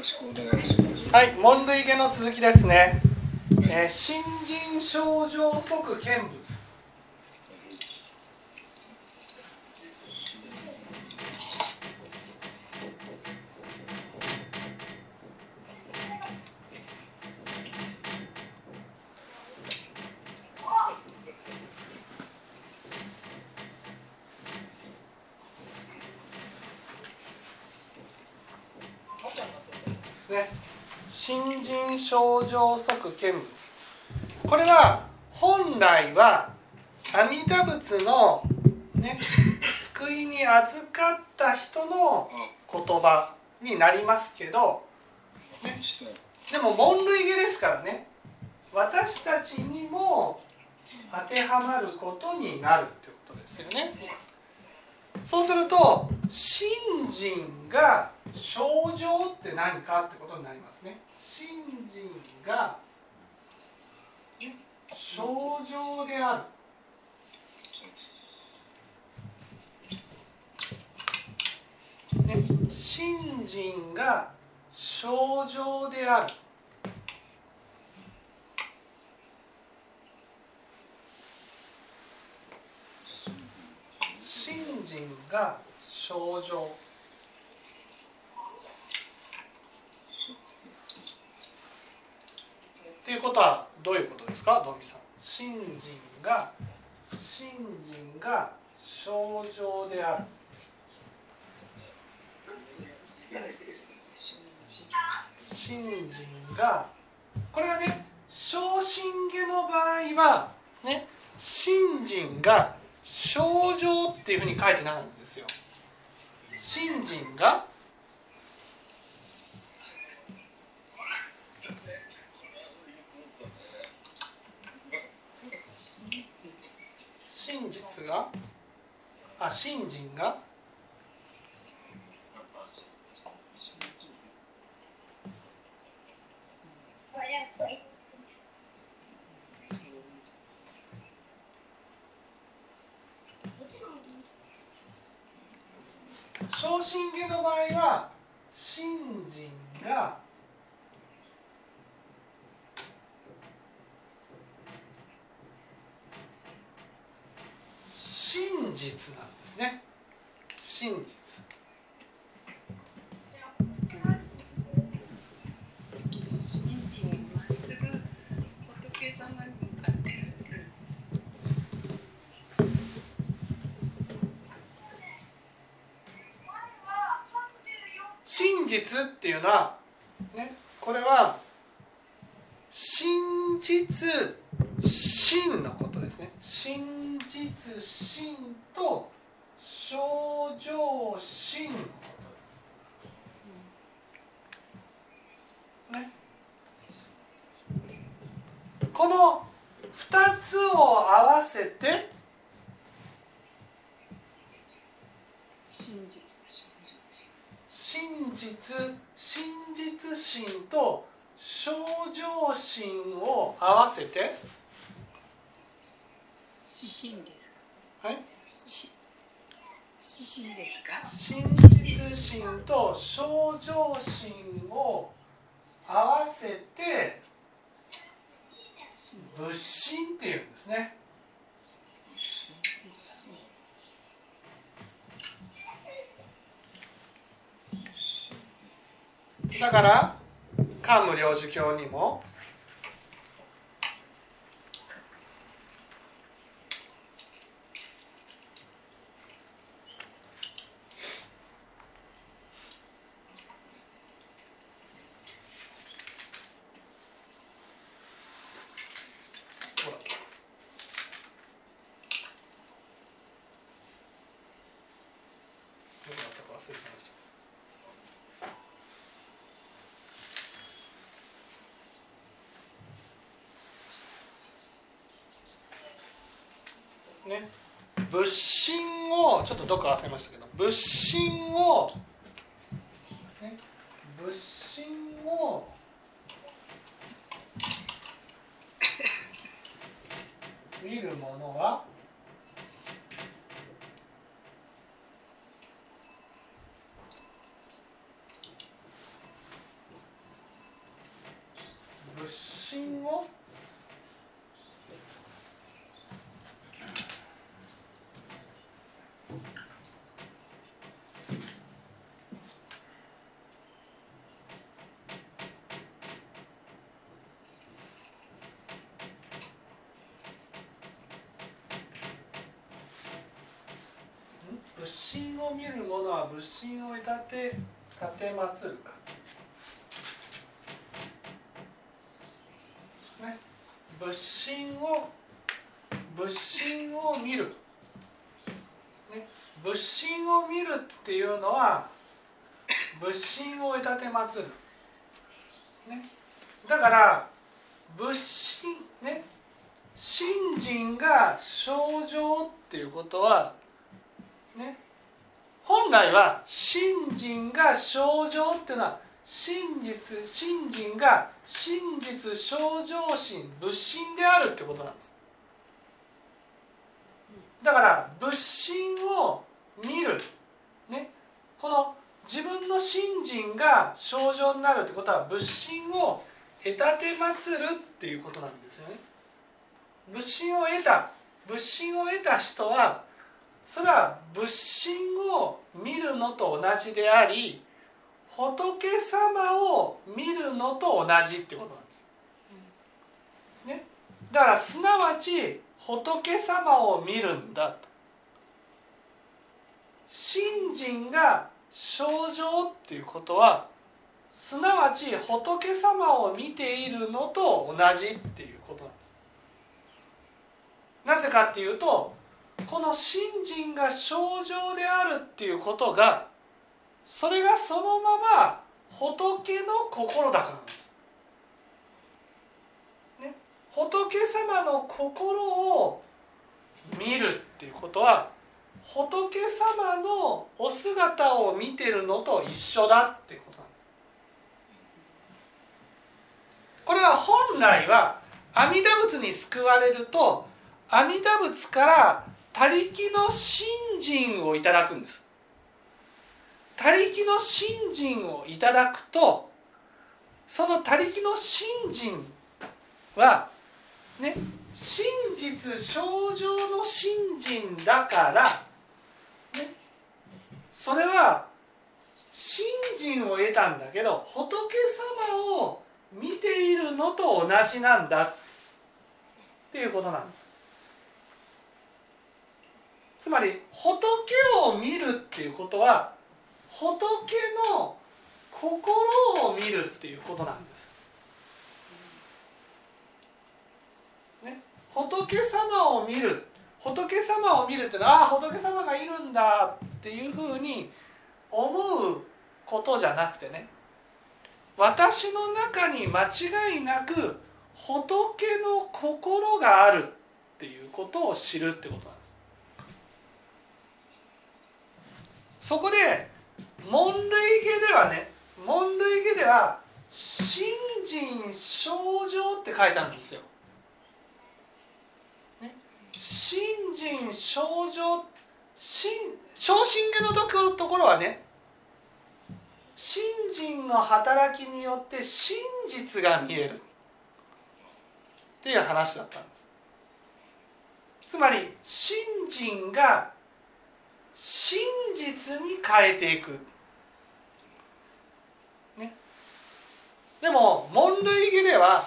ろしくお願いします。はい、門類下の続きですね。えー、新人症状即見物。ですね。新人症状即見物。これは本来は阿弥陀仏のね 救いに預かった人の言葉になりますけど、ね、でも門類下ですからね私たちにも当てはまることになるってことですよね。そうすると信心が症状って何かってことになりますね。信心が症状である。ね、信心が症状である。信心が症状。っていうことはどういうことですか、ドミさん。信心が信心が症状である。信心がこれはね小心下の場合はね信心が症状っていうふうに書いてないんですよ。信心が真実があ信心が？昇進下の場合は信心が真実なんですね。真実。真実っていうのはねこれは真実真のことですね。真実真と症状真のことですねこの2つを合わせて真実症状真実真実心と症状心を合わせて。指針ですか？はい。し指針ですか？真実心と症状心を合わせて。仏心っていうんですね。だから桓武領事教にもほらどこだったか忘れてましたね、仏心どっか忘れましたけど仏心を、ね、仏心を見るものは仏心を仏心を見る者は仏心を立て立てまつるか、ね、仏心を仏心を見る、ね、仏心を見るっていうのは仏心を立てまつる、ね、だから仏心ね。信心が生状っていうことはね、本来は信心が生状っていうのは真実信心が真実生状心仏心であるってことなんです。だから仏心を見る、ね、この自分の信心が生状になるってことは仏心を得たてまつるっていうことなんですよね。仏心を得た。仏心を得た人はそれは仏心を見るのと同じであり仏様を見るのと同じってことなんです。ね、だからすなわち仏様を見るんだと。信心が生状っていうことはすなわち仏様を見ているのと同じっていうことなんです。なぜかっていうとこの信心が生状であるっていうことがそれがそのまま仏の心だからなんです。ね、仏様の心を見るっていうことは仏様のお姿を見てるのと一緒だっていうことなんです。これは本来は阿弥陀仏に救われると阿弥陀仏から他力の信心をいただくんです。他力の信心をいただくとその他力の信心はね真実症状の信心だから、ね、それは信心を得たんだけど仏様を見ているのと同じなんだっていうことなんです。つまり仏を見るっていうことは仏の心を見るっていうことなんです。ね、仏様を見る仏様を見るっていうのはああ仏様がいるんだっていうふうに思うことじゃなくてね私の中に間違いなく仏の心があるっていうことを知るってことなんです。そこで問類家ではね問類家では「信心症状」って書いてあるんですよ。ね、信心症状昇進家のところはね信心の働きによって真実が見える。っていう話だったんです。つまり信心が真実に変えていく、ね、でも問類義では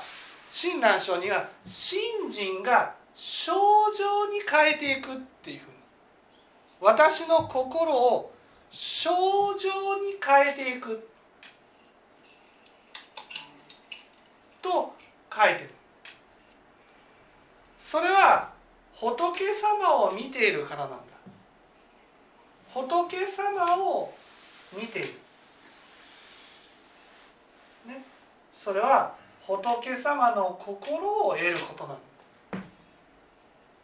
親鸞書には信心が症状に変えていくっていうふうに。私の心を症状に変えていく。と書いてる。それは仏様を見ているからなんだ仏様を見ている、ね、それは仏様の心を得ることなんだ。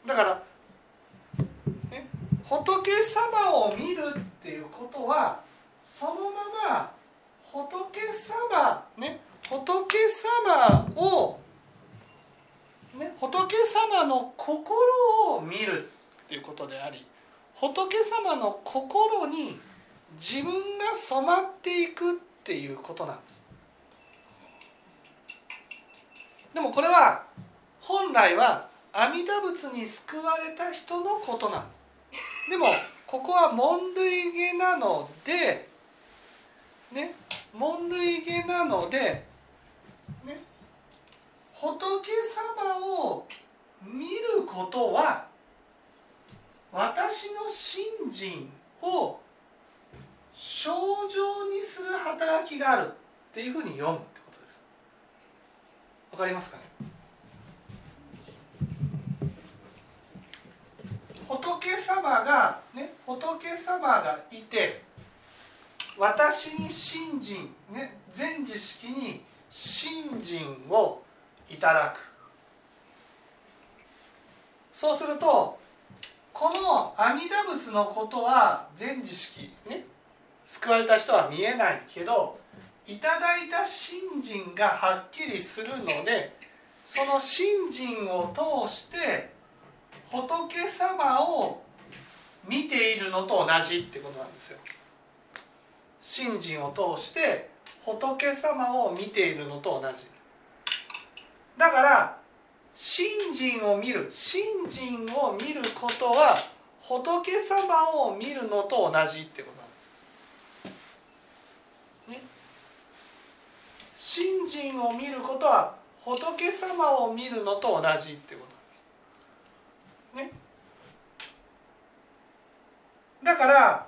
だから、ね、仏様を見るっていうことはそのまま仏様ね。仏様を、ね、仏様の心を見るっていうことであり仏様の心に自分が染まっていくっていうことなんです。でもこれは本来は阿弥陀仏に救われた人のことなんです。でもここは門類下なのでね門類下なのでね仏様を見ることは私の信心を正常にする働きがあるっていうふうに読むってことです。わかりますかね？仏様がね仏様がいて私に信心ね全知識に信心をいただく。そうするとこの阿弥陀仏のことは全知識ね救われた人は見えないけどいただいた信心がはっきりするのでその信心を通して仏様を見ているのと同じってことなんですよ。信心を通して仏様を見ているのと同じ。だから信心を見る信心を見ることは仏様を見るのと同じってことなんです。ね。信心を見ることは仏様を見るのと同じってことなんです。ね。だから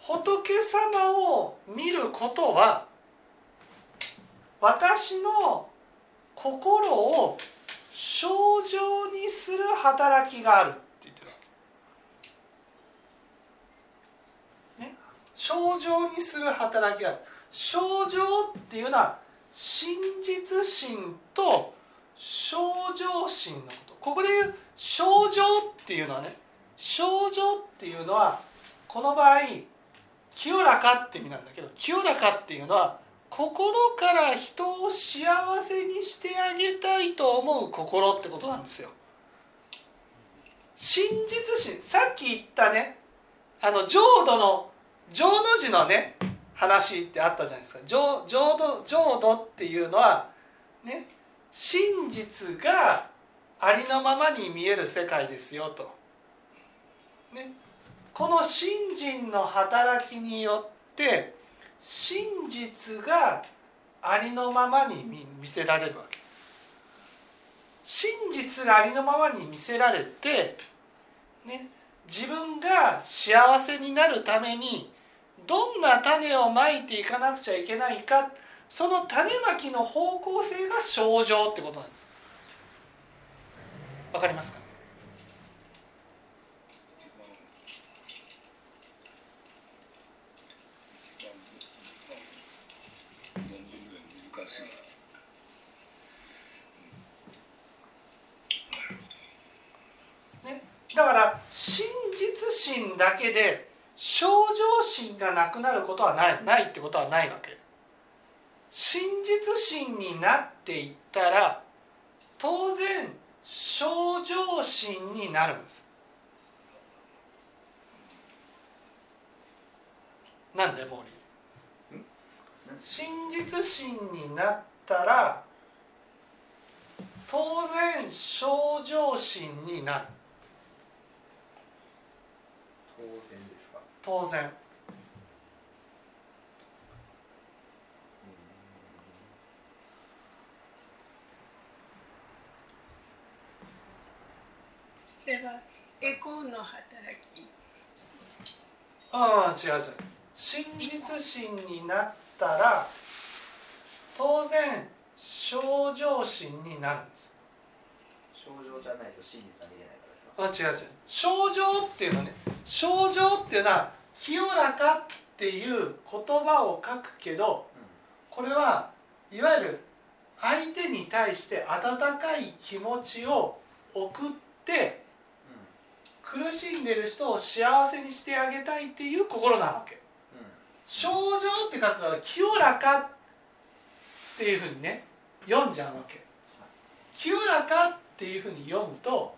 仏様を見ることは私の心を正常にする働きがあるって言ってるね正常にする働きがある正常っていうのは真実心と正常心のことここで言う正常っていうのはね正常っていうのはこの場合清らかって意味なんだけど清らかっていうのは心から人を幸せにしてあげたいと思う心ってことなんですよ。真実心さっき言ったねあの浄土の浄土寺のね話ってあったじゃないですか浄浄土浄土っていうのはね真実がありのままに見える世界ですよと。ね、この信心の働きによって真実がありのままに見せられるわけ。真実がありのままに見せられて、ね、自分が幸せになるためにどんな種をまいていかなくちゃいけないかその種まきの方向性が症状ってことなんです。わかりますかだから真だけで正常心がなくなることはないないってことはないわけ。真実心になっていったら当然正常心になるんです。なんでモーリー。真実心になったら当然正常心になる。当然ですか？当然。それはエゴの働き。ああ違う違う。真実心になったら当然正常心になるんです。症状じゃないと真実は見れないからですかあ違う違う。症状っていうのはね症状っていうのは清らかっていう言葉を書くけどこれはいわゆる相手に対して温かい気持ちを送って苦しんでる人を幸せにしてあげたいっていう心なわけ。症状って書くから清らかっていうふうにね読んじゃうわけ。清らかっていうふうに読むと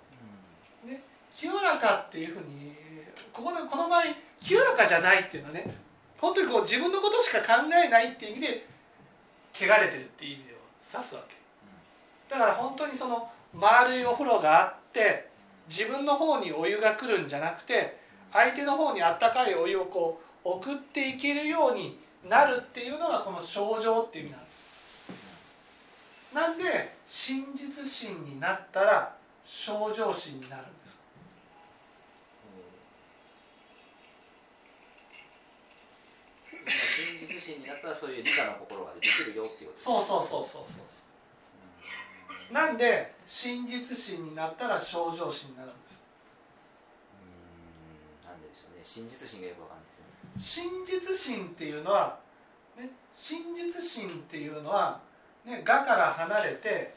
ね清らかっていうふうにここでこの場合清らかじゃないっていうのはね本当にこう自分のことしか考えないっていう意味で汚れてるっていう意味を指すわけ。だから本当にその丸いお風呂があって自分の方にお湯が来るんじゃなくて相手の方にあったかいお湯をこう送っていけるようになるっていうのがこの症状っていう意味なんです。なんで真実心になったら症状心になるです真実心になったらそういう理科の心ができるよっていうことそうそうそうそうそうなんで真実心になったら症状心になるんです。うん。なんでしょうね。真実心がよくわかんないですね。真実心っていうのは、ね、真実心っていうのは、ね、我から離れて、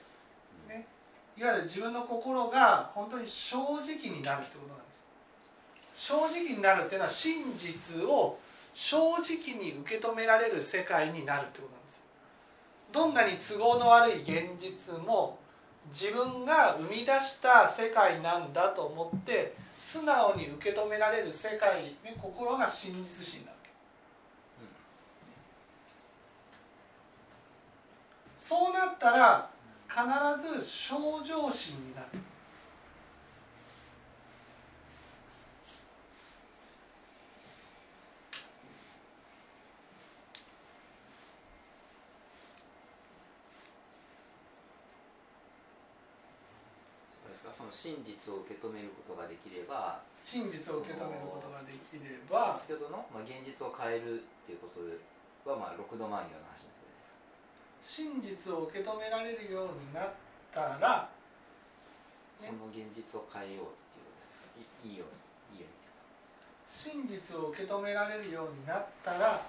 ね、いわゆる自分の心が本当に正直になるってことなんです。正直になるっていうのは真実を正直に受け止められる世界になるってことなんですよ。どんなに都合の悪い現実も自分が生み出した世界なんだと思って素直に受け止められる世界、ね、心が真実心なわけ、そうなったら必ず症状心になるんですですかその真実を受け止めることができれば真実を受け止めることができれば先ほどの、まあ、現実を変えるっていうことは、まあ、六度万行の話ですか。真実を受け止められるようになったらね。その現実を変えようっていうことですか？いいいようにいいように真実を受け止められるようになったら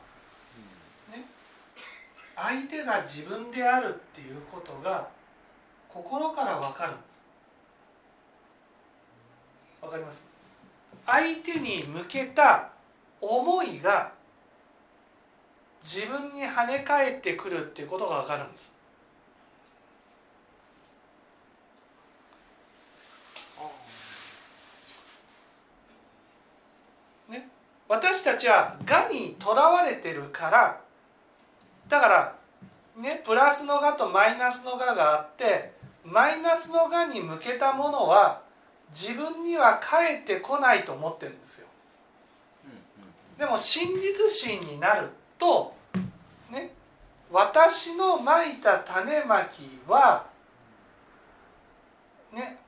相手が自分であるっていうことが心から分かるわかります。相手に向けた思いが自分に跳ね返ってくるっていうことが分かるんです。ね。私たちは我にとらわれてるからだからねプラスの我とマイナスの我があってマイナスの我に向けたものは自分には返ってこないと思ってるんですよでも真実心になるとね私のまいた種まきはね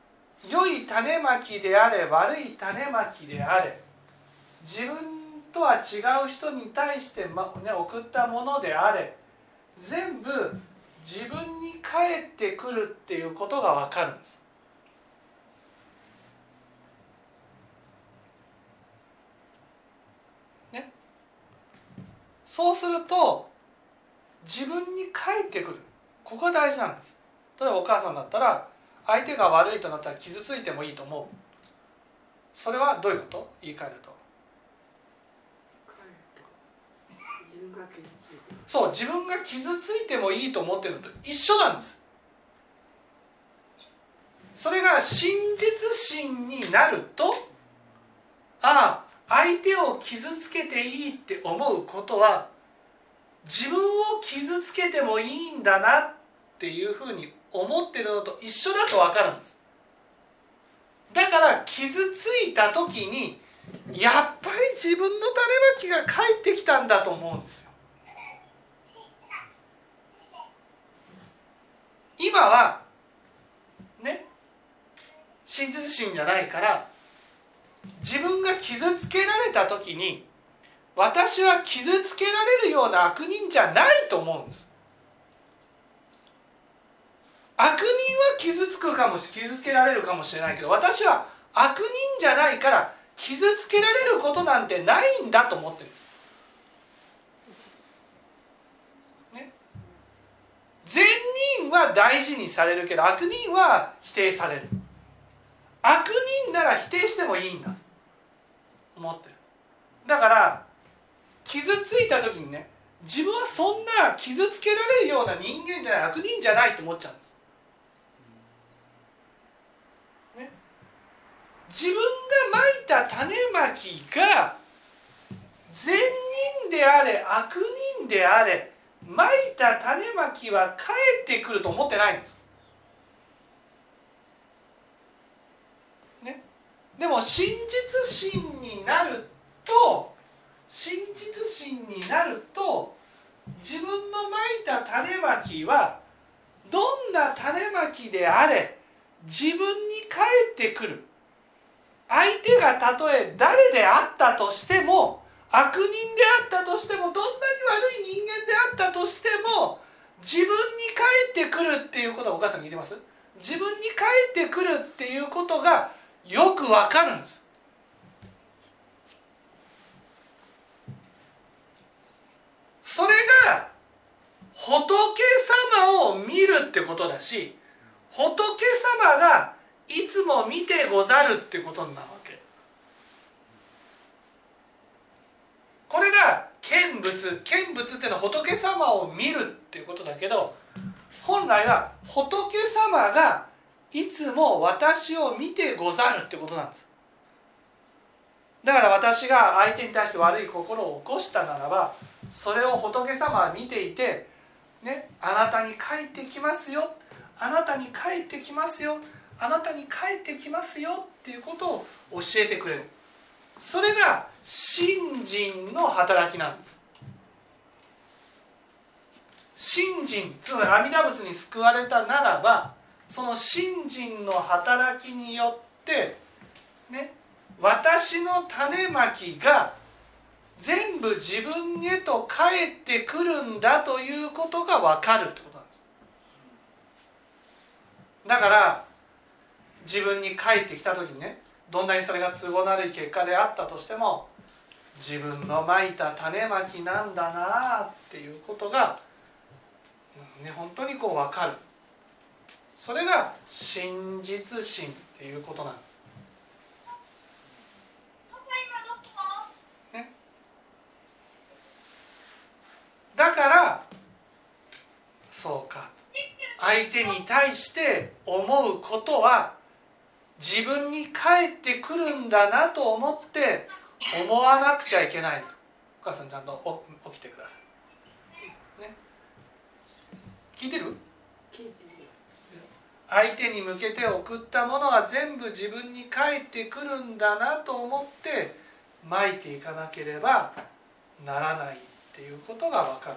良い種まきであれ悪い種まきであれ自分とは違う人に対して、まね、送ったものであれ全部自分に返ってくるっていうことが分かるんです。ね、そうすると自分に返ってくる。ここが大事なんです。例えばお母さんだったら相手が悪いとなったら傷ついてもいいと思う。それはどういうこと？言い換えると。そう自分が傷ついてもいいと思ってるのと一緒なんです。それが真実心になるとああ相手を傷つけていいって思うことは自分を傷つけてもいいんだなっていうふうに思ってるのと一緒だと分かるんです。だから傷ついた時にやっぱり自分の種まきが返ってきたんだと思うんですよ。今はね真実心じゃないから自分が傷つけられた時に私は傷つけられるような悪人じゃないと思うんです。悪人は傷つくかもし傷つけられるかもしれないけど私は悪人じゃないから傷つけられることなんてないんだと思ってるんです。ね、善人は大事にされるけど悪人は否定される。悪人なら否定してもいいんだ。思ってる。だから傷ついた時にね自分はそんな傷つけられるような人間じゃない悪人じゃないと思っちゃうんです。ね。自分がまいた種まきが善人であれ悪人であれまいた種まきは返ってくると思ってないんです。でも真実心になると真実心になると自分のまいた種まきはどんな種まきであれ自分に返ってくる。相手がたとえ誰であったとしても悪人であったとしてもどんなに悪い人間であったとしても自分に返ってくるっていうことはお母さん聞いてます？自分に返ってくるっていうことがよくわかるんです。それが仏様を見るってことだし仏様がいつも見てござるってことなわけ。これが見物見物っていうのは仏様を見るっていうことだけど本来は仏様がいつも私を見てござるってことなんです。だから私が相手に対して悪い心を起こしたならばそれを仏様は見ていて、ね、あなたに帰ってきますよ。あなたに帰ってきますよ。あなたに帰ってきますよ。っていうことを教えてくれる。それが信心の働きなんです。信心。つまり阿弥陀仏に救われたならばその信心の働きによってね私の種まきが全部自分へと返ってくるんだということが分かるってことなんです。だから自分に返ってきた時にねどんなにそれが都合の悪い結果であったとしても自分のまいた種まきなんだなあっていうことが、ね、本当にこう分かる。それが真実心っていうことなんです。だからそうか。相手に対して思うことは自分に返ってくるんだなと思って思わなくちゃいけないお母さんちゃんと起きてください、ね、聞いてる。相手に向けて送ったものが全部自分に返ってくるんだなと思ってまいていかなければならないっていうことが分か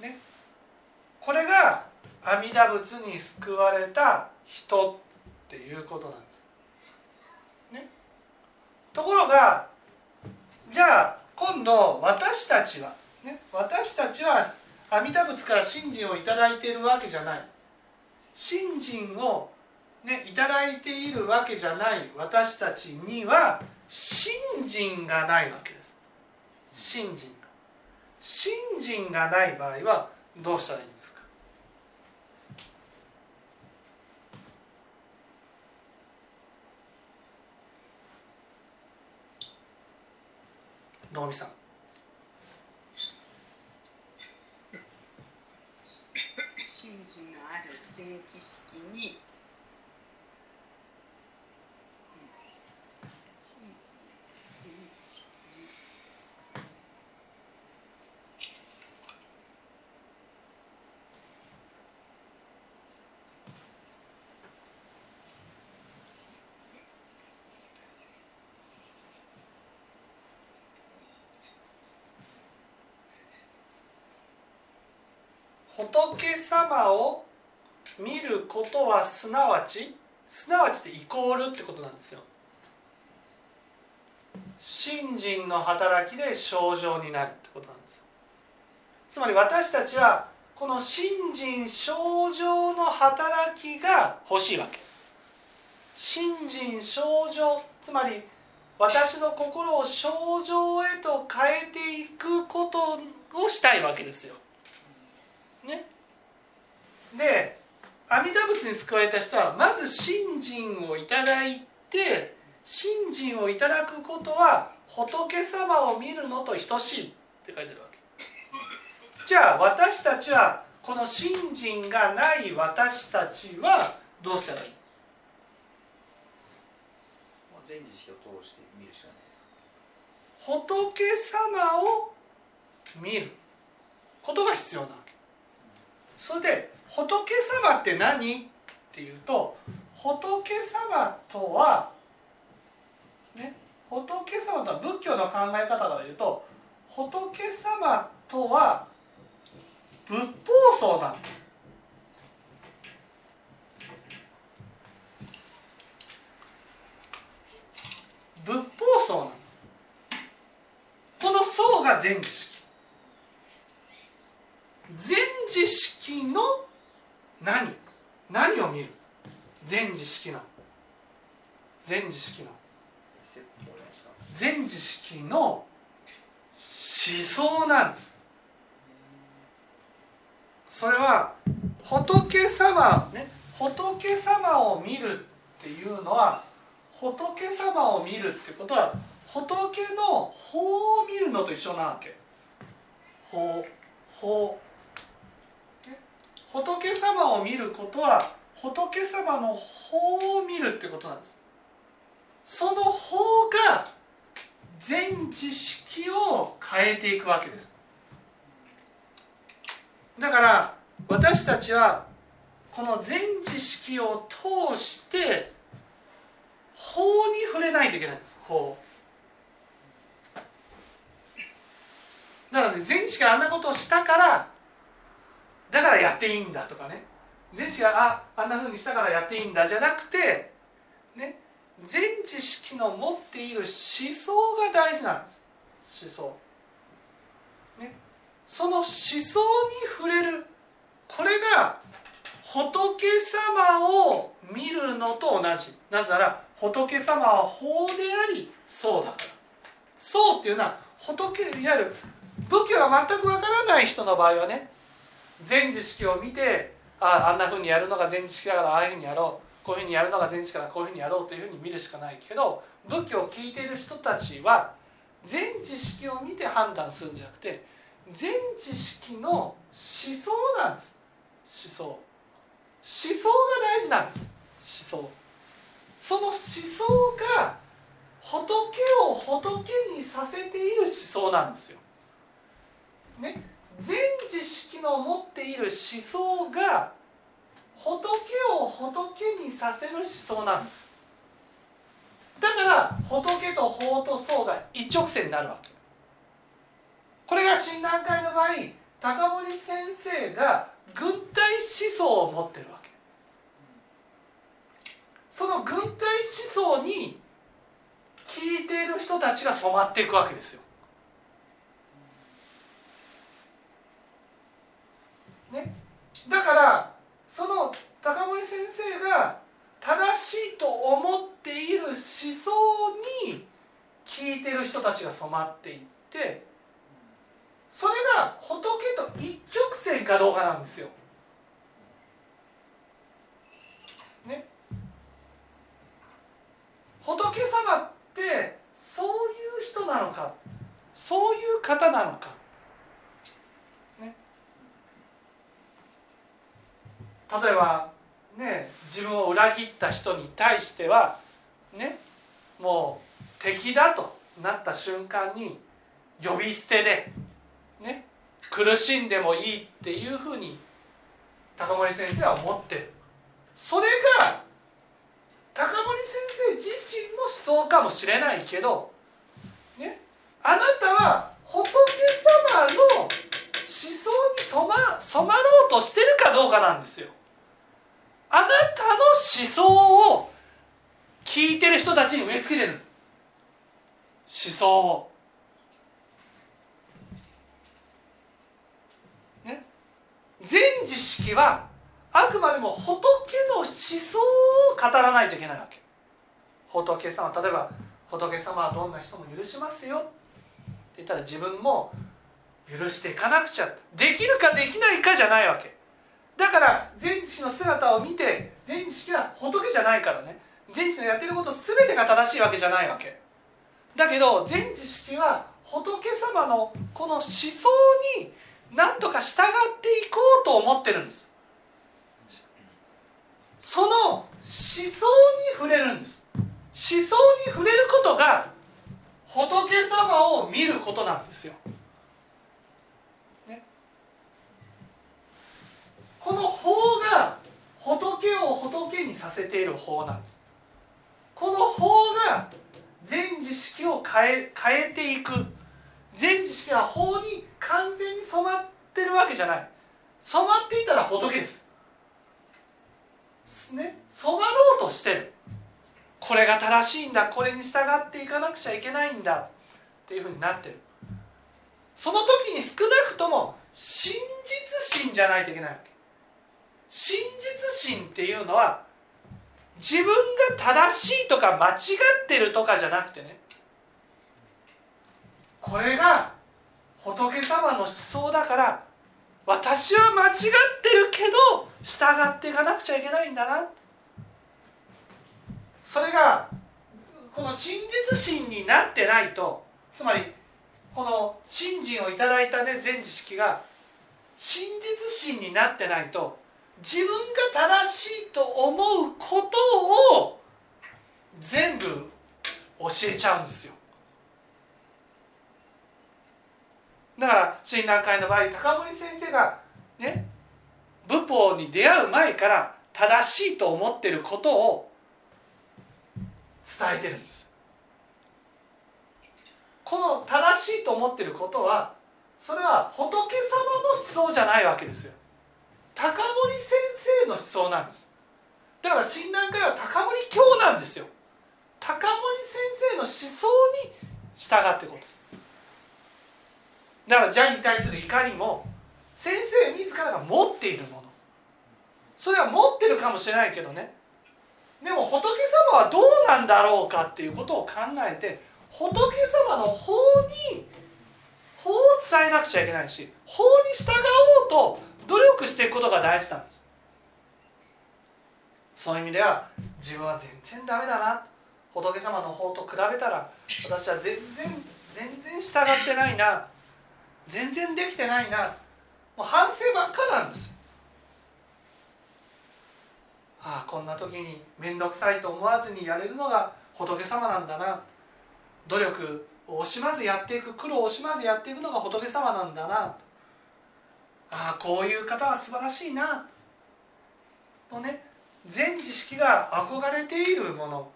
る。ね、これが阿弥陀仏に救われた人っていうことなんです。ね、ところがじゃあ今度私たちは、ね、私たちは阿弥陀仏から信心を頂いているわけじゃない。信心をね、いただいているわけじゃない私たちには信心がないわけです。信心が。信心がない場合はどうしたらいいんですか？能見さん信心の全知識に仏様を見ることはすなわちすなわちってイコールってことなんですよ。信心の働きで症状になるってことなんですつまり私たちはこの信心症状の働きが欲しいわけ。信心症状つまり私の心を症状へと変えていくことをしたいわけですよ。ね。で阿弥陀仏に救われた人はまず信心をいただいて信心をいただくことは仏様を見るのと等しいって書いてあるわけ。じゃあ私たちはこの信心がない私たちはどうしたらいい？全知識を通して見るしかないです。仏様を見ることが必要なわけそれで仏様って何？っていうと仏様とはね仏様とは仏教の考え方から言うと仏様とは仏法僧なんです。仏法僧なんです。この僧が全知識。全知識の何？何を見る？全知識の。全知識の。全知識の思想なんです。それは仏様ね仏様を見るっていうのは仏様を見るってことは仏の法を見るのと一緒なわけ。法法。仏様を見ることは仏様の法を見るってことなんです。その法が全知識を変えていくわけです。だから私たちはこの全知識を通して法に触れないといけないんです。法なので全知識あんなことをしたからだからやっていいんだとかね。全知識がああんなふうにしたからやっていいんだじゃなくてね全知識の持っている思想が大事なんです。思想。ね。その思想に触れる。これが仏様を見るのと同じ。なぜなら仏様は法でありそうだから。そうっていうのは仏いわゆる仏教が全くわからない人の場合はね全知識を見てああんなふうにやるのが全知識だからああいうふうにやろうこういうふうにやるのが全知識だからこういうふうにやろうというふうに見るしかないけど仏教を聞いている人たちは全知識を見て判断するんじゃなくて全知識の思想なんです。思想。思想が大事なんです。思想。その思想が仏を仏にさせている思想なんですよ。ね、全知識の持っている思想が仏を仏にさせる思想なんです。だから仏と法と僧が一直線になるわけ。これが親鸞会の場合高森先生が軍隊思想を持ってるわけ。その軍隊思想に聞いている人たちが染まっていくわけですよ。ね、だからその高森先生が正しいと思っている思想に聞いてる人たちが染まっていってそれが仏と一直線かどうかなんですよ。ね、仏様ってそういう人なのかそういう方なのか、例えばね自分を裏切った人に対してはねもう敵だとなった瞬間に呼び捨てで、ね、苦しんでもいいっていうふうに高森先生は思ってるそれが高森先生自身の思想かもしれないけど、ね、あなたは仏様の思想に染ま染まろうとしてるかどうかなんですよ。あなたの思想を聞いてる人たちに植え付けてる。思想を。ね、全知識はあくまでも仏の思想を語らないといけないわけ。仏様例えば仏様はどんな人も許しますよ。って言ったら自分も許していかなくちゃ。できるかできないかじゃないわけ。だから全知の姿を見て全知識は仏じゃないからね。全知のやってること全てが正しいわけじゃないわけ。だけど全知識は仏様のこの思想に何とか従っていこうと思ってるんです。その思想に触れるんです。思想に触れることが仏様を見ることなんですよ、この法が仏を仏にさせている法なんです。この法が全知識を変え変えていく。全知識は法に完全に染まってるわけじゃない。染まっていたら仏です。ね？染まろうとしてる。これが正しいんだ。これに従っていかなくちゃいけないんだ。っていうふうになってる。その時に少なくとも真実心じゃないといけないわけ。真実心っていうのは自分が正しいとか間違ってるとかじゃなくてねこれが仏様の思想だから私は間違ってるけど従っていかなくちゃいけないんだな。それがこの真実心になってないとつまりこの信心をいただいたね全知識が真実心になってないと自分が正しいと思うことを全部教えちゃうんですよ。だから親鸞会の場合高森先生がね仏法に出会う前から正しいと思ってることを伝えてるんです。この正しいと思ってることはそれは仏様の思想じゃないわけですよ。高森先生の思想なんです。だから親鸞会は高森教なんですよ。高森先生の思想に従ってことです。だから邪に対する怒りも先生自らが持っているもの。それは持ってるかもしれないけどね。でも仏様はどうなんだろうかっていうことを考えて仏様の法に法を伝えなくちゃいけないし法に従おうと努力していくことが大事なんです。そういう意味では自分は全然ダメだな。仏様の法と比べたら私は全然全然従ってないな。全然できてないな。もう反省ばっかなんですああこんな時に面倒くさいと思わずにやれるのが仏様なんだな。努力を惜しまずやっていく苦労を惜しまずやっていくのが仏様なんだな。とああこういう方は素晴らしいな。とね全知識が憧れているもの。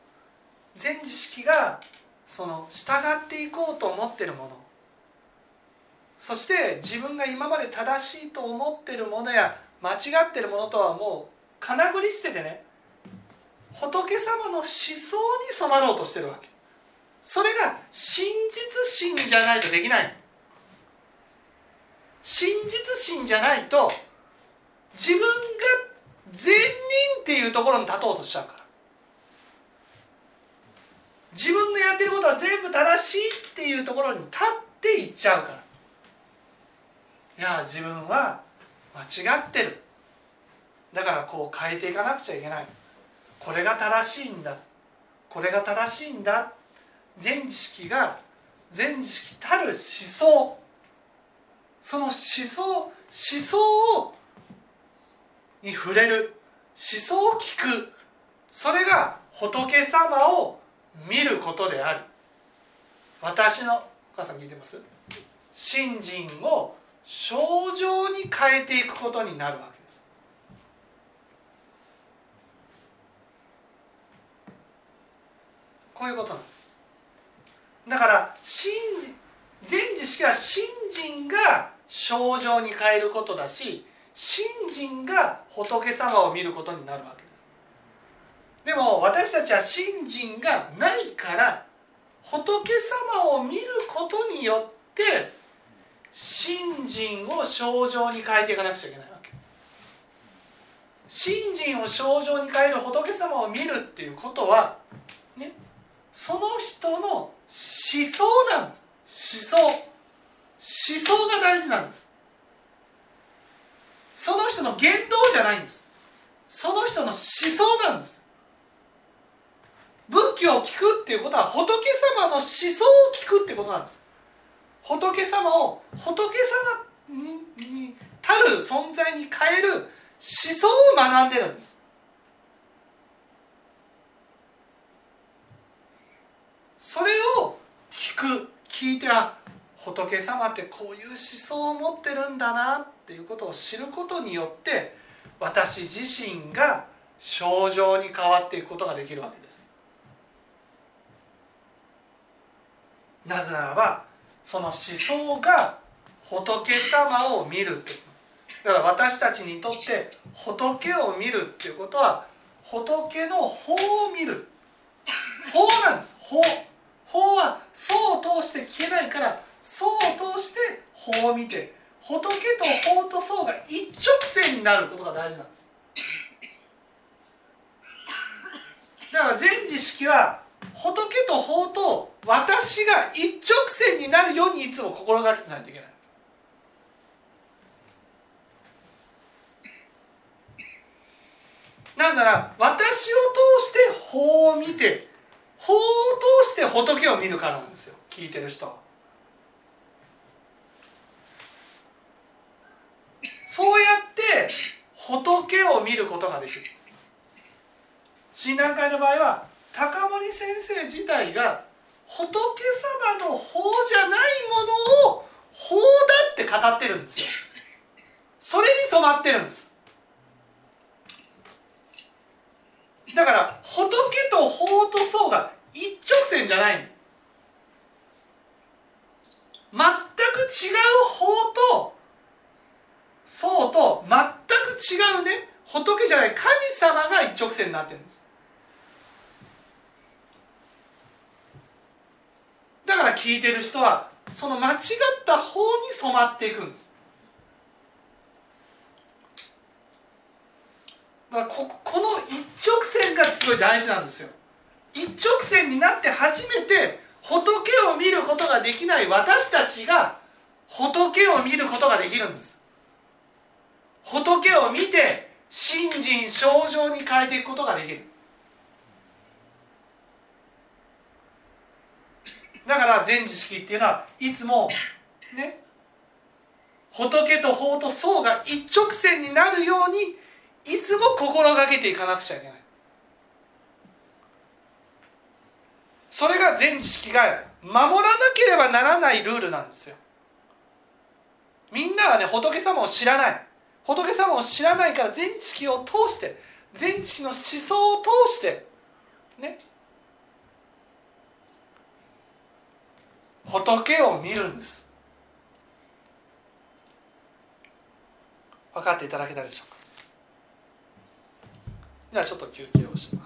全知識がその従っていこうと思ってるもの。そして自分が今まで正しいと思ってるものや間違ってるものとはもうかなぐり捨ててね仏様の思想に染まろうとしてるわけ。それが真実心じゃないとできない。真実心じゃないと自分が善人っていうところに立とうとしちゃうから。自分のやってることは全部正しいっていうところに立っていっちゃうから。いや自分は間違ってる。だからこう変えていかなくちゃいけない。これが正しいんだ。これが正しいんだ。全知識が全知識たる思想。その思想思想をに触れる。思想を聞く。それが仏様を見ることであり私のお母さん聞いてます？信心を症状に変えていくことになるわけです。こういうことなんです。だから信全知識は信心が症状に変えることだし信心が仏様を見ることになるわけです。でも私たちは信心がないから仏様を見ることによって信心を症状に変えていかなくちゃいけないわけ。信心を症状に変える仏様を見るっていうことはねその人の思想なんです。思想。想が大事なんです。その人の言動じゃないんです。その人の思想なんです。仏教を聞くっていうことは仏様の思想を聞くってことなんです。仏様を仏様にたる存在に変える思想を学んでるんです。それを聞く聞いてあ仏様ってこういう思想を持ってるんだなっていうことを知ることによって私自身が症状に変わっていくことができるわけです。なぜならばその思想が仏様を見るっていう。だから私たちにとって仏を見るっていうことは仏の法を見る。法なんです。法。法は層を通して消えないから層を通して法を見て仏と法と層が一直線になることが大事なんです。だから全知識は仏と法と私が一直線になるようにいつも心がけてないといけない。なぜなら私を通して法を見て法を通して仏を見るからなんですよ。聞いてる人。はそうやって仏を見ることができる。親鸞会の場合は高森先生自体が仏様の法じゃないものを法だって語ってるんですよ。それに染まってるんです。だから仏と法と層が一直線じゃない全く違う法と層と全く違うね仏じゃない神様が一直線になってるんです。だから聞いてる人はその間違った方に染まっていくんです。だからここの一直線がすごい大事なんですよ。一直線になって初めて仏を見ることができない私たちが仏を見ることができるんです。仏を見て信心症状に変えていくことができる。だから全知識っていうのはいつもね仏と法と層が一直線になるようにいつも心がけていかなくちゃいけない。それが全知識が守らなければならないルールなんですよ。みんなはね仏様を知らない。仏様を知らないから全知識を通して全知識の思想を通してね。仏を見るんです。分かっていただけたでしょうか？じゃあちょっと休憩をします。